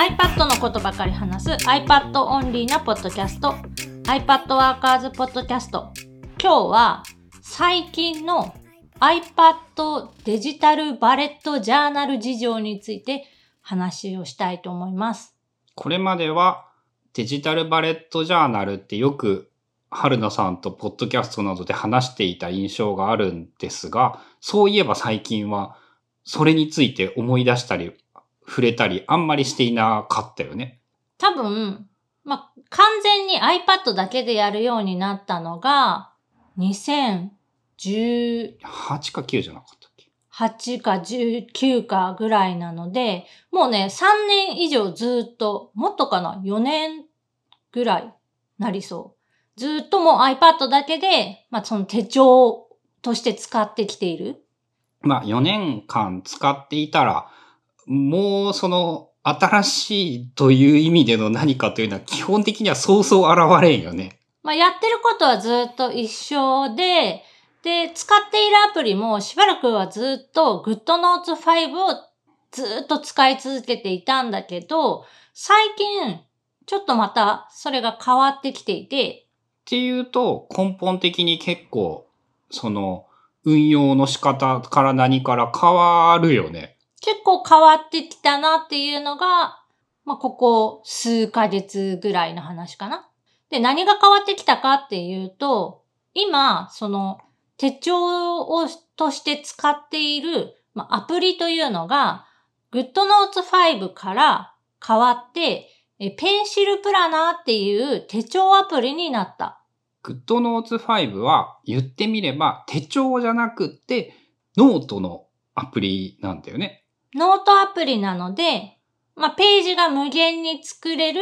iPad のことばかり話す iPad オンリーなポッドキャスト iPad ワーカーズポッドキャスト今日は最近の iPad デジタルバレットジャーナル事情について話をしたいと思います。これまではデジタルバレットジャーナルってよく春菜さんとポッドキャストなどで話していた印象があるんですが、そういえば最近はそれについて思い出したり触れたりあんまりしていなかったよね。多分、まあ、完全に iPad だけでやるようになったのが、2018 8か9じゃなかったっけ？か19かぐらいなので、もうね、3年以上ずっと、もっとかな ?4 年ぐらいなりそう。ずっともう iPad だけで、まあ、その手帳として使ってきている。まあ4年間使っていたら、もうその新しいという意味での何かというのは基本的にはそうそう現れんよね。まあ、やってることはずっと一緒で、で、使っているアプリもしばらくはずっと GoodNotes5 をずっと使い続けていたんだけど、最近ちょっとまたそれが変わってきていて、っていうと根本的に結構その運用の仕方から何から変わるよね。結構変わってきたなっていうのが、まあ、ここ数ヶ月ぐらいの話かな。で、何が変わってきたかっていうと、今、その手帳をとして使っている、まあ、アプリというのが、GoodNotes5 から変わって、えペンシルプラナーっていう手帳アプリになった。GoodNotes5 は言ってみれば手帳じゃなくってノートのアプリなんだよね。ノートアプリなので、まあ、ページが無限に作れる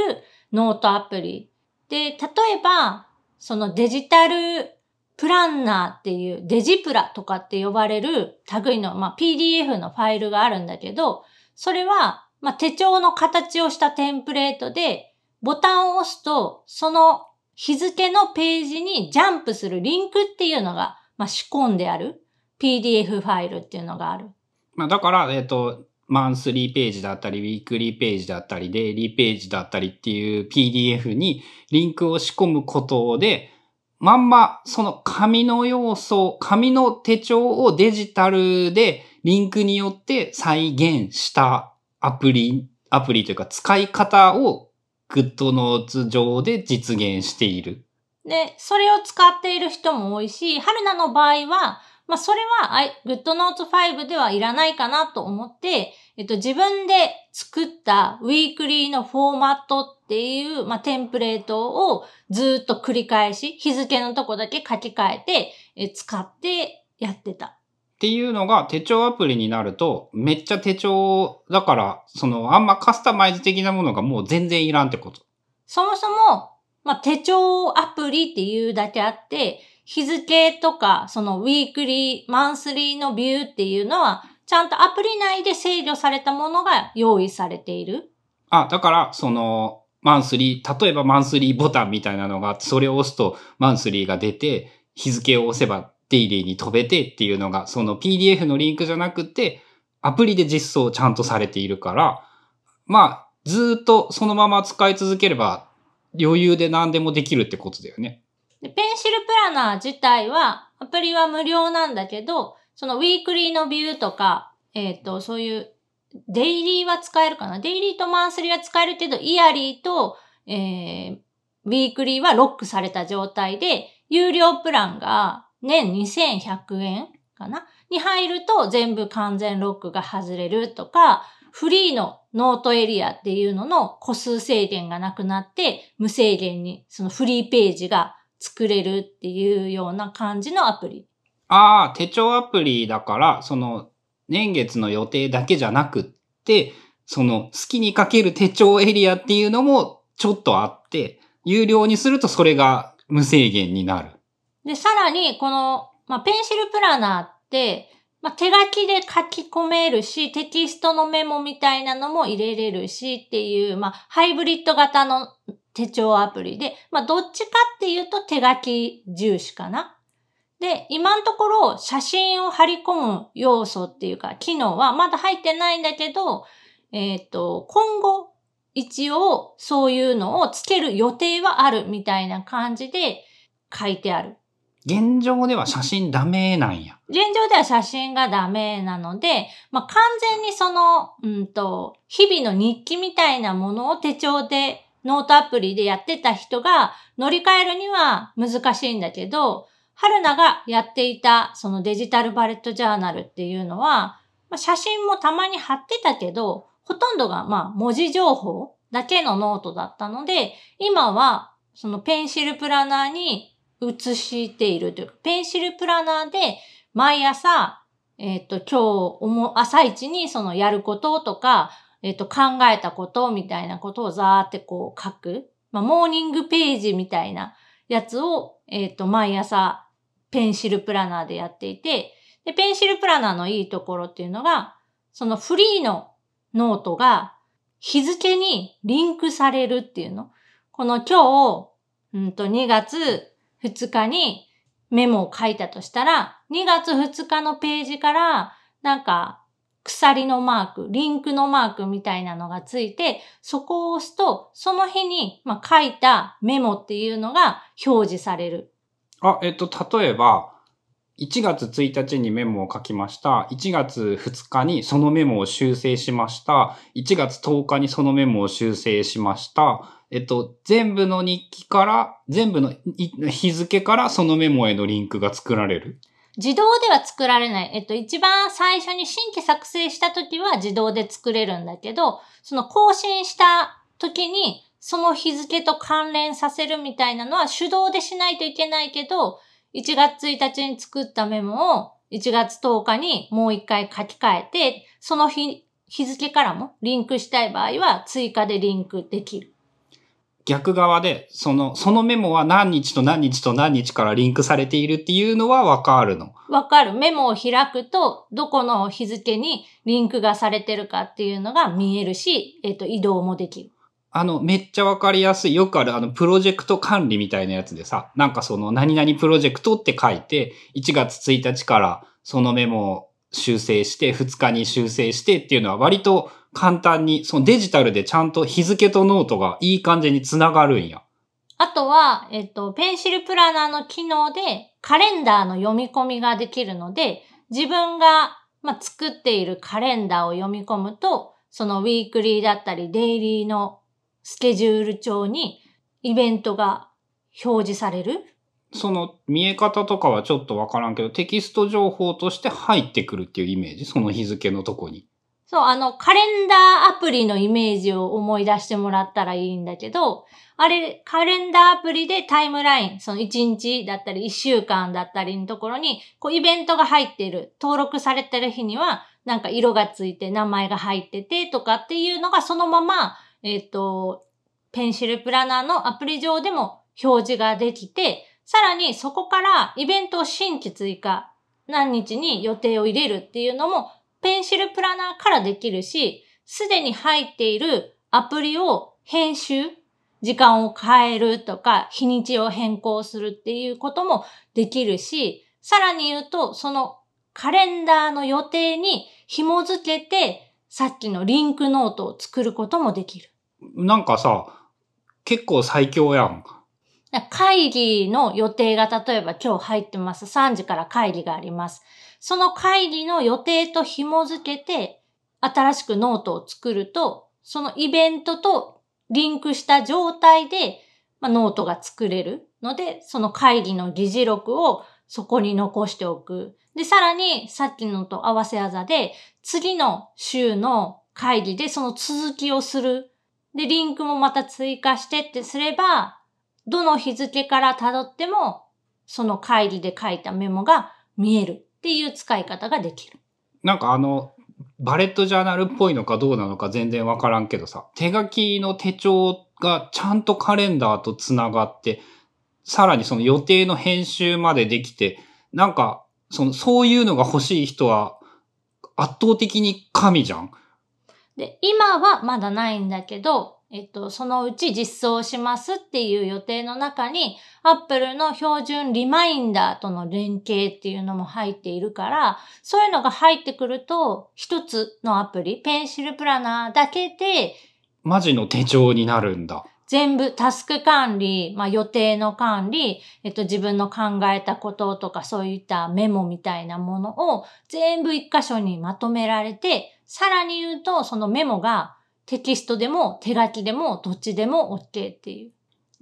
ノートアプリ。で、例えば、そのデジタルプランナーっていうデジプラとかって呼ばれる類の、まあ、PDF のファイルがあるんだけど、それは、まあ、手帳の形をしたテンプレートで、ボタンを押すと、その日付のページにジャンプするリンクっていうのが、まあ、仕込んである PDF ファイルっていうのがある。まあだから、えっ、と、マンスリーページだったり、ウィークリーページだったり、デイリーページだったりっていう PDF にリンクを仕込むことで、まんまその紙の要素、紙の手帳をデジタルでリンクによって再現したアプリ、アプリというか使い方を GoodNotes 上で実現している。で、それを使っている人も多いし、春菜の場合は、まあ、それは、あい GoodNotes5 ではいらないかなと思って、えっと、自分で作ったウィークリーのフォーマットっていう、まあ、テンプレートをずっと繰り返し、日付のとこだけ書き換えて、え使ってやってた。っていうのが手帳アプリになると、めっちゃ手帳だから、そのあんまカスタマイズ的なものがもう全然いらんってこと。そもそも、まあ、手帳アプリっていうだけあって、日付とか、そのウィークリー、マンスリーのビューっていうのは、ちゃんとアプリ内で制御されたものが用意されている。あ、だから、その、マンスリー、例えばマンスリーボタンみたいなのが、それを押すとマンスリーが出て、日付を押せばデイリーに飛べてっていうのが、その PDF のリンクじゃなくて、アプリで実装ちゃんとされているから、まあ、ずっとそのまま使い続ければ、余裕で何でもできるってことだよね。でペンシルプラナー自体は、アプリは無料なんだけど、そのウィークリーのビューとか、えっ、と、そういう、デイリーは使えるかな？デイリーとマンスリーは使えるけど、イヤリーと、えー、ウィークリーはロックされた状態で、有料プランが年2100円かな？に入ると全部完全ロックが外れるとか、フリーのノートエリアっていうのの個数制限がなくなって、無制限にそのフリーページが作れるっていうような感じのアプリ。ああ、手帳アプリだから、その年月の予定だけじゃなくって、その好きに書ける手帳エリアっていうのもちょっとあって、有料にするとそれが無制限になる。で、さらに、この、まあ、ペンシルプラナーって、まあ、手書きで書き込めるし、テキストのメモみたいなのも入れれるしっていう、まあ、ハイブリッド型の手帳アプリで、まあ、どっちかっていうと手書き重視かな。で、今のところ写真を貼り込む要素っていうか、機能はまだ入ってないんだけど、えっ、と、今後、一応そういうのをつける予定はあるみたいな感じで書いてある。現状では写真ダメなんや。現状では写真がダメなので、まあ、完全にその、うんと、日々の日記みたいなものを手帳で、ノートアプリでやってた人が乗り換えるには難しいんだけど、春菜がやっていたそのデジタルバレットジャーナルっていうのは、まあ、写真もたまに貼ってたけど、ほとんどがまあ文字情報だけのノートだったので、今はそのペンシルプラナーに移しているというか、ペンシルプラナーで毎朝、えっ、と、今日、朝一にそのやることとか、えっ、と、考えたことみたいなことをざーってこう書く。まあ、モーニングページみたいなやつを、えっ、と、毎朝、 Pencil Planner でやっていて、で、 Pencil Planner のいいところっていうのが、そのフリーのノートが日付にリンクされるっていうの。この今日、うんと2月2日にメモを書いたとしたら、2月2日のページから、なんか、鎖のマーク、リンクのマークみたいなのがついて、そこを押すと、その日に、ま、書いたメモっていうのが表示される。あ、えっと、例えば、1月1日にメモを書きました。1月2日にそのメモを修正しました。1月10日にそのメモを修正しました。えっと、全部の日記から、全部の日付からそのメモへのリンクが作られる自動では作られない。えっと、一番最初に新規作成した時は自動で作れるんだけど、その更新した時にその日付と関連させるみたいなのは手動でしないといけないけど、1月1日に作ったメモを1月10日にもう一回書き換えて、その日、日付からもリンクしたい場合は追加でリンクできる。逆側で、その、そのメモは何日と何日と何日からリンクされているっていうのはわかるのわかる。メモを開くと、どこの日付にリンクがされてるかっていうのが見えるし、えっ、ー、と、移動もできる。あの、めっちゃわかりやすい。よくある、あの、プロジェクト管理みたいなやつでさ、なんかその、何々プロジェクトって書いて、1月1日からそのメモを修正して、2日に修正してっていうのは割と簡単に、そのデジタルでちゃんと日付とノートがいい感じにつながるんや。あとは、えっと、ペンシルプラナーの機能でカレンダーの読み込みができるので、自分が、まあ、作っているカレンダーを読み込むと、そのウィークリーだったりデイリーのスケジュール帳にイベントが表示されるその見え方とかはちょっとわからんけど、テキスト情報として入ってくるっていうイメージ？その日付のとこに。そう、あの、カレンダーアプリのイメージを思い出してもらったらいいんだけど、あれ、カレンダーアプリでタイムライン、その1日だったり1週間だったりのところに、こうイベントが入ってる、登録されてる日には、なんか色がついて名前が入っててとかっていうのがそのまま、えっ、ー、と、ペンシルプラナーのアプリ上でも表示ができて、さらにそこからイベントを新規追加、何日に予定を入れるっていうのもペンシルプラナーからできるし、すでに入っているアプリを編集、時間を変えるとか、日にちを変更するっていうこともできるし、さらに言うと、そのカレンダーの予定に紐づけて、さっきのリンクノートを作ることもできる。なんかさ、結構最強やん。会議の予定が例えば今日入ってます。3時から会議があります。その会議の予定と紐づけて、新しくノートを作ると、そのイベントとリンクした状態で、まあ、ノートが作れるので、その会議の議事録をそこに残しておく。で、さらに、さっきのと合わせ技で、次の週の会議でその続きをする。で、リンクもまた追加してってすれば、どの日付から辿っても、その会議で書いたメモが見える。っていう使い方ができる。なんかあの、バレットジャーナルっぽいのかどうなのか全然わからんけどさ、手書きの手帳がちゃんとカレンダーとつながって、さらにその予定の編集までできて、なんか、その、そういうのが欲しい人は圧倒的に神じゃん。で、今はまだないんだけど、えっと、そのうち実装しますっていう予定の中に、Apple の標準リマインダーとの連携っていうのも入っているから、そういうのが入ってくると、一つのアプリ、ペンシルプラナーだけで、マジの手帳になるんだ。全部タスク管理、まあ予定の管理、えっと自分の考えたこととかそういったメモみたいなものを全部一箇所にまとめられて、さらに言うとそのメモがテキストでも手書きでもどっちでも OK っていう。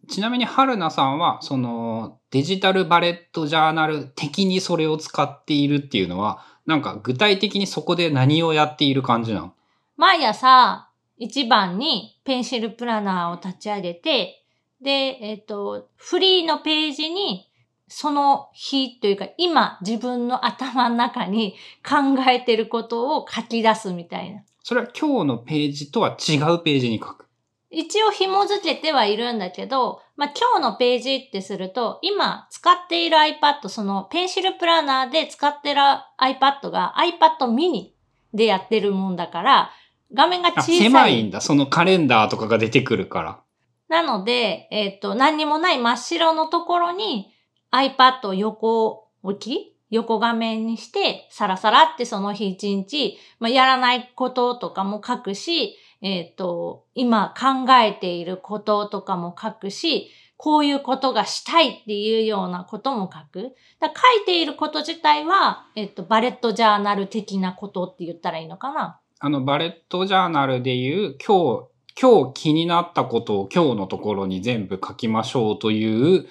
ちなみに春菜さんは、そのデジタルバレットジャーナル的にそれを使っているっていうのは、なんか具体的にそこで何をやっている感じなの？毎朝一番にペンシルプラナーを立ち上げて、で、えっ、と、フリーのページにその日というか今自分の頭の中に考えてることを書き出すみたいな。それは今日のページとは違うページに書く。一応紐付けてはいるんだけど、まあ、今日のページってすると、今使っている iPad、そのペンシルプラナーで使ってる iPad が iPad mini でやってるもんだから、画面が小さい。狭いんだ。そのカレンダーとかが出てくるから。なので、えっ、と、何にもない真っ白のところに iPad を横置き横画面にして、さらさらってその日一日、まあ、やらないこととかも書くし、えっ、と、今考えていることとかも書くし、こういうことがしたいっていうようなことも書く。だ書いていること自体は、えっ、と、バレットジャーナル的なことって言ったらいいのかな？あの、バレットジャーナルでいう、今日、今日気になったことを今日のところに全部書きましょうという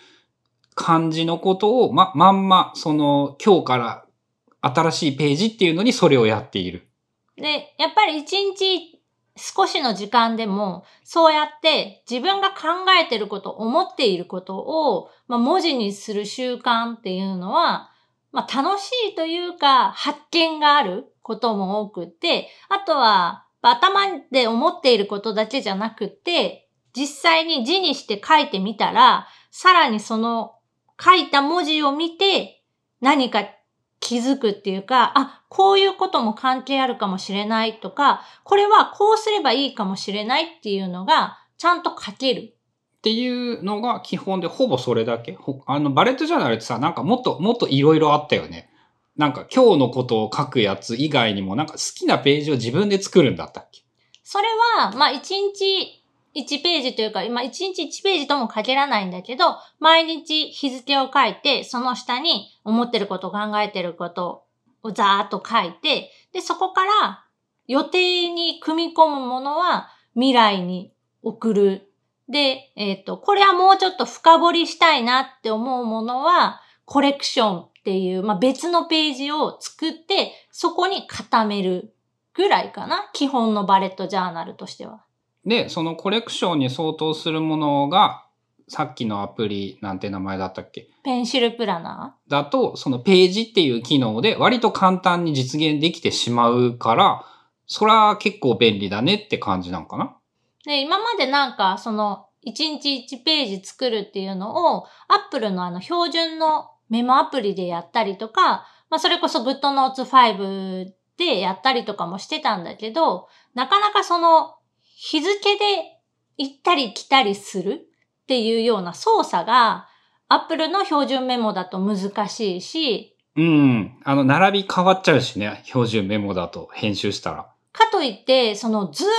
感じのことを、ま、まんま、その、今日から新しいページっていうのにそれをやっている。で、やっぱり一日少しの時間でも、そうやって自分が考えてること、思っていることを、まあ、文字にする習慣っていうのは、まあ、楽しいというか、発見があることも多くて、あとは、頭で思っていることだけじゃなくて、実際に字にして書いてみたら、さらにその書いた文字を見て、何か気づくっていうか、あ、こういうことも関係あるかもしれないとか、これはこうすればいいかもしれないっていうのが、ちゃんと書ける。っていうのが基本でほぼそれだけ。ほあの、バレットジャーナルってさ、なんかもっと、もっといろいろあったよね。なんか今日のことを書くやつ以外にもなんか好きなページを自分で作るんだったっけ？それは、まあ、1日1ページというか、まあ、1日1ページとも限らないんだけど、毎日日付を書いて、その下に思ってること、考えてることをざーっと書いて、で、そこから予定に組み込むものは未来に送る。で、えっ、と、これはもうちょっと深掘りしたいなって思うものは、コレクションっていう、まあ、別のページを作って、そこに固めるぐらいかな。基本のバレットジャーナルとしては。で、そのコレクションに相当するものが、さっきのアプリなんて名前だったっけ？ペンシルプラナだと、そのページっていう機能で割と簡単に実現できてしまうから、それは結構便利だねって感じなんかな？ー。で、今までなんか、その、1日1ページ作るっていうのを、アップルのあの標準のメモアプリでやったりとか、まあそれこそ GoodNotes 5でやったりとかもしてたんだけど、なかなかその日付で行ったり来たりするっていうような操作が Apple の標準メモだと難しいし、うん。あの、並び変わっちゃうしね。標準メモだと編集したら。かといって、そのずーっ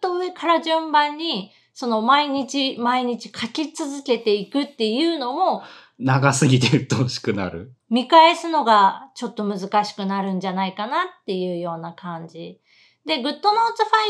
と上から順番に、その毎日毎日書き続けていくっていうのも、長すぎて鬱陶しくなる。見返すのがちょっと難しくなるんじゃないかなっていうような感じ。で、GoodNotes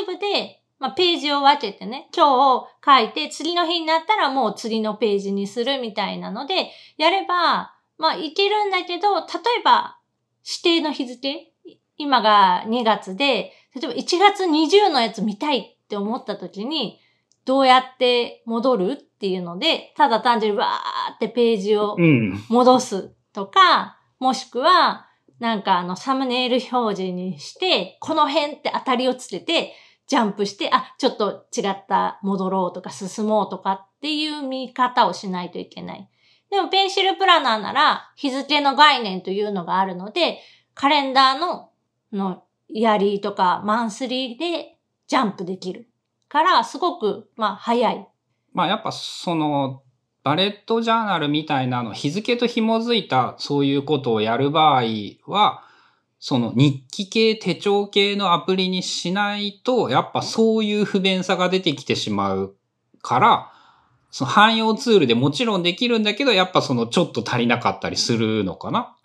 5で、まあ、ページを分けてね、今日書いて次の日になったらもう次のページにするみたいなので、やれば、まあ、いけるんだけど、例えば、指定の日付今が2月で、例えば1月20のやつ見たいって思った時に、どうやって戻るっていうので、ただ単純にわーってページをうん。戻すとか、もしくは、なんかあの、サムネイル表示にして、この辺って当たりをつけて、ジャンプして、あ、ちょっと違った、戻ろうとか進もうとかっていう見方をしないといけない。でも、ペンシルプラナーなら、日付の概念というのがあるので、カレンダーの、の、イヤリーとかマンスリーでジャンプできる。から、すごく、まあ、早い。まあやっぱその、バレットジャーナルみたいなの、日付と紐づいたそういうことをやる場合は、その日記系、手帳系のアプリにしないと、やっぱそういう不便さが出てきてしまうから、その汎用ツールでもちろんできるんだけど、やっぱそのちょっと足りなかったりするのかな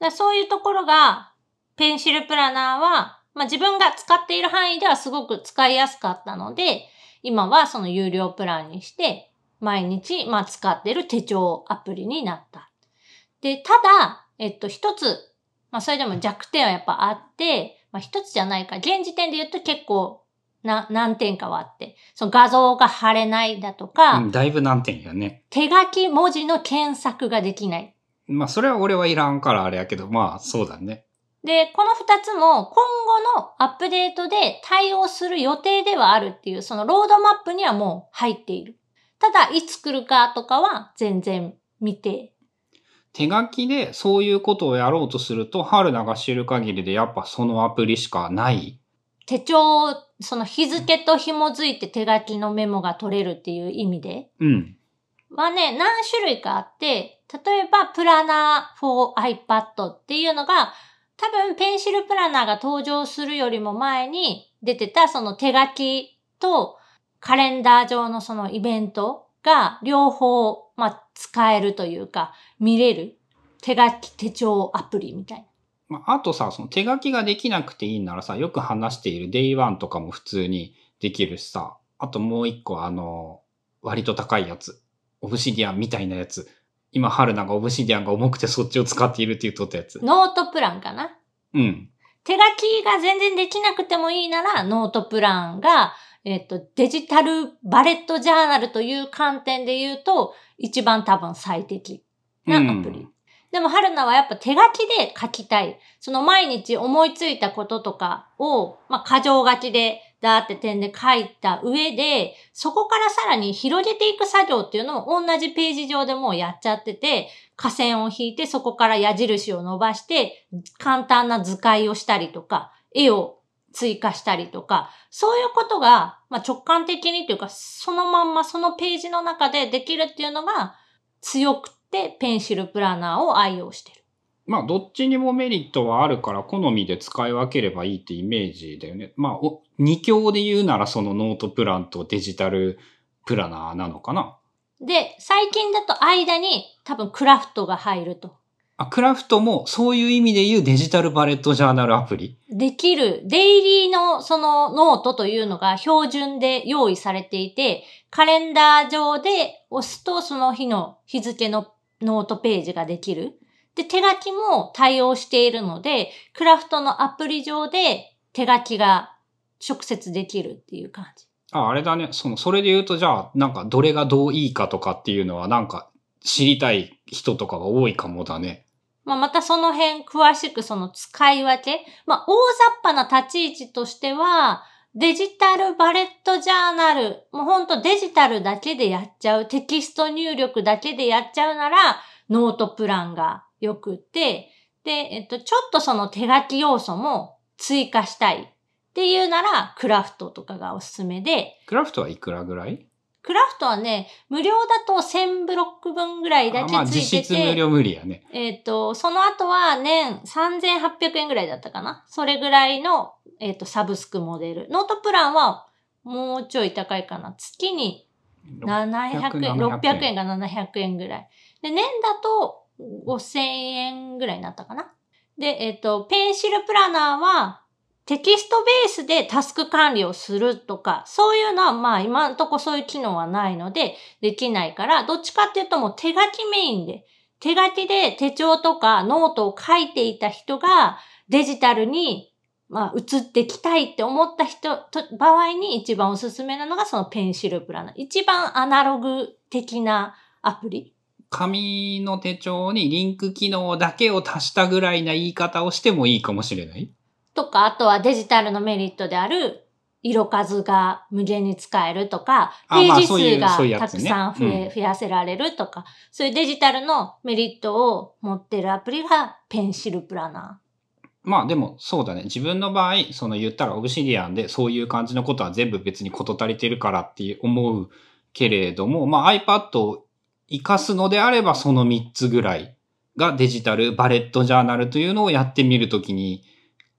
だそういうところが、ペンシルプラナーは、まあ自分が使っている範囲ではすごく使いやすかったので、今はその有料プランにして、毎日、まあ使っている手帳アプリになった。で、ただ、えっと、一つ、まあそれでも弱点はやっぱあって、まあ一つじゃないか。現時点で言うと結構、な、何点かはあって。その画像が貼れないだとか、うん、だいぶ難点やね。手書き文字の検索ができない。まあそれは俺はいらんからあれやけど、まあそうだね。で、この二つも今後のアップデートで対応する予定ではあるっていう、そのロードマップにはもう入っている。ただ、いつ来るかとかは全然未定。手書きでそういうことをやろうとすると、春菜が知る限りでやっぱそのアプリしかない。手帳、その日付と紐づいて手書きのメモが取れるっていう意味でうん。はね、何種類かあって、例えば、プラナー for iPad っていうのが、多分ペンシルプラナーが登場するよりも前に出てたその手書きとカレンダー上のそのイベントが両方、まあ、使えるというか、見れる手書き手帳アプリみたいな。まあ、あとさ、その手書きができなくていいならさ、よく話している Day1 とかも普通にできるしさ、あともう一個あの、割と高いやつ。オブシディアンみたいなやつ。今、春菜がオブシディアンが重くてそっちを使っているって言っとったやつ。ノートプランかなうん。手書きが全然できなくてもいいなら、ノートプランが、えっ、と、デジタルバレットジャーナルという観点で言うと、一番多分最適なアプリ。うんでも、春菜はやっぱ手書きで書きたい。その毎日思いついたこととかを、まあ、箇条書きで、だーって点で書いた上で、そこからさらに広げていく作業っていうのを同じページ上でもうやっちゃってて、下線を引いてそこから矢印を伸ばして、簡単な図解をしたりとか、絵を追加したりとか、そういうことが、まあ、直感的にというか、そのまんまそのページの中でできるっていうのが強くてペンシルプランナーを愛用してる。まあ、どっちにもメリットはあるから、好みで使い分ければいいってイメージだよね。まあ、お二強で言うならそのノートプランとデジタルプラナーなのかな。で、最近だと間に多分クラフトが入ると。あ、クラフトもそういう意味で言うデジタルバレットジャーナルアプリ。できる、デイリーのそのノートというのが標準で用意されていて、カレンダー上で押すとその日の日付のノートページができる。で、手書きも対応しているので、クラフトのアプリ上で手書きが直接できるっていう感じ。あ、あれだね。その、それで言うと、じゃあ、なんか、どれがどういいかとかっていうのは、なんか、知りたい人とかが多いかもだね。まあ、またその辺詳しくその使い分け。まあ、大雑把な立ち位置としては、デジタルバレットジャーナル、もうほんとデジタルだけでやっちゃう、テキスト入力だけでやっちゃうなら、ノートプランが良くて、で、えっと、ちょっとその手書き要素も追加したい。っていうなら、クラフトとかがおすすめで、クラフトはいくらぐらい？クラフトはね、無料だと1000ブロック分ぐらいだあまあ、けつい実てて、質無料無理やね。えっ、と、その後は年3800円ぐらいだったかな？それぐらいの、えっ、と、サブスクモデル。ノートプランはもうちょい高いかな。月に700円、600円が700円ぐらい。で、年だと5000円ぐらいになったかな？で、えっ、と、 Pencil Planner は、テキストベースでタスク管理をするとか、そういうのはまあ今んとこそういう機能はないのでできないから、どっちかっていうともう手書きメインで、手書きで手帳とかノートを書いていた人がデジタルにまあ移ってきたいって思った人と場合に一番おすすめなのがその Pencil Planner。一番アナログ的なアプリ。紙の手帳にリンク機能だけを足したぐらいな言い方をしてもいいかもしれない？とか、あとはデジタルのメリットである、色数が無限に使えるとか、ページ数がたくさん増え、うん。増やせられるとか、そういうデジタルのメリットを持ってるアプリがペンシルプラナまあでもそうだね。自分の場合、その言ったらオブシディアンでそういう感じのことは全部別に事足りてるからって思うけれども、まあ iPad を活かすのであればその3つぐらいがデジタルバレットジャーナルというのをやってみるときに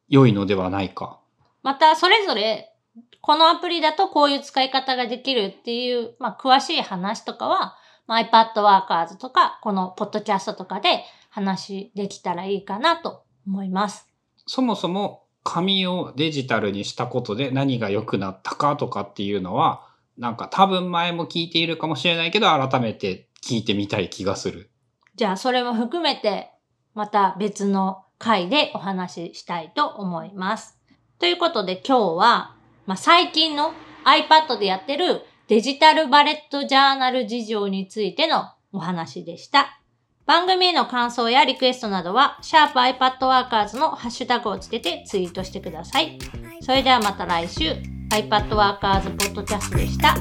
良いのではないか。また、それぞれ、このアプリだとこういう使い方ができるっていう、まあ、詳しい話とかは、まあ、iPad Workers とか、このポッドキャストとかで話できたらいいかなと思います。そもそも紙をデジタルにしたことで何が良くなったかとかっていうのは、なんか多分前も聞いているかもしれないけど、改めて聞いてみたい気がする。じゃあ、それも含めて、また別の回でお話ししたいと思います。ということで今日は、まあ、最近の iPad でやってるデジタルバレットジャーナル事情についてのお話でした。番組への感想やリクエストなどは、シャープ i p a d w o r k e r s のハッシュタグをつけてツイートしてください。それではまた来週、iPadWorkers ポッドキャストでした。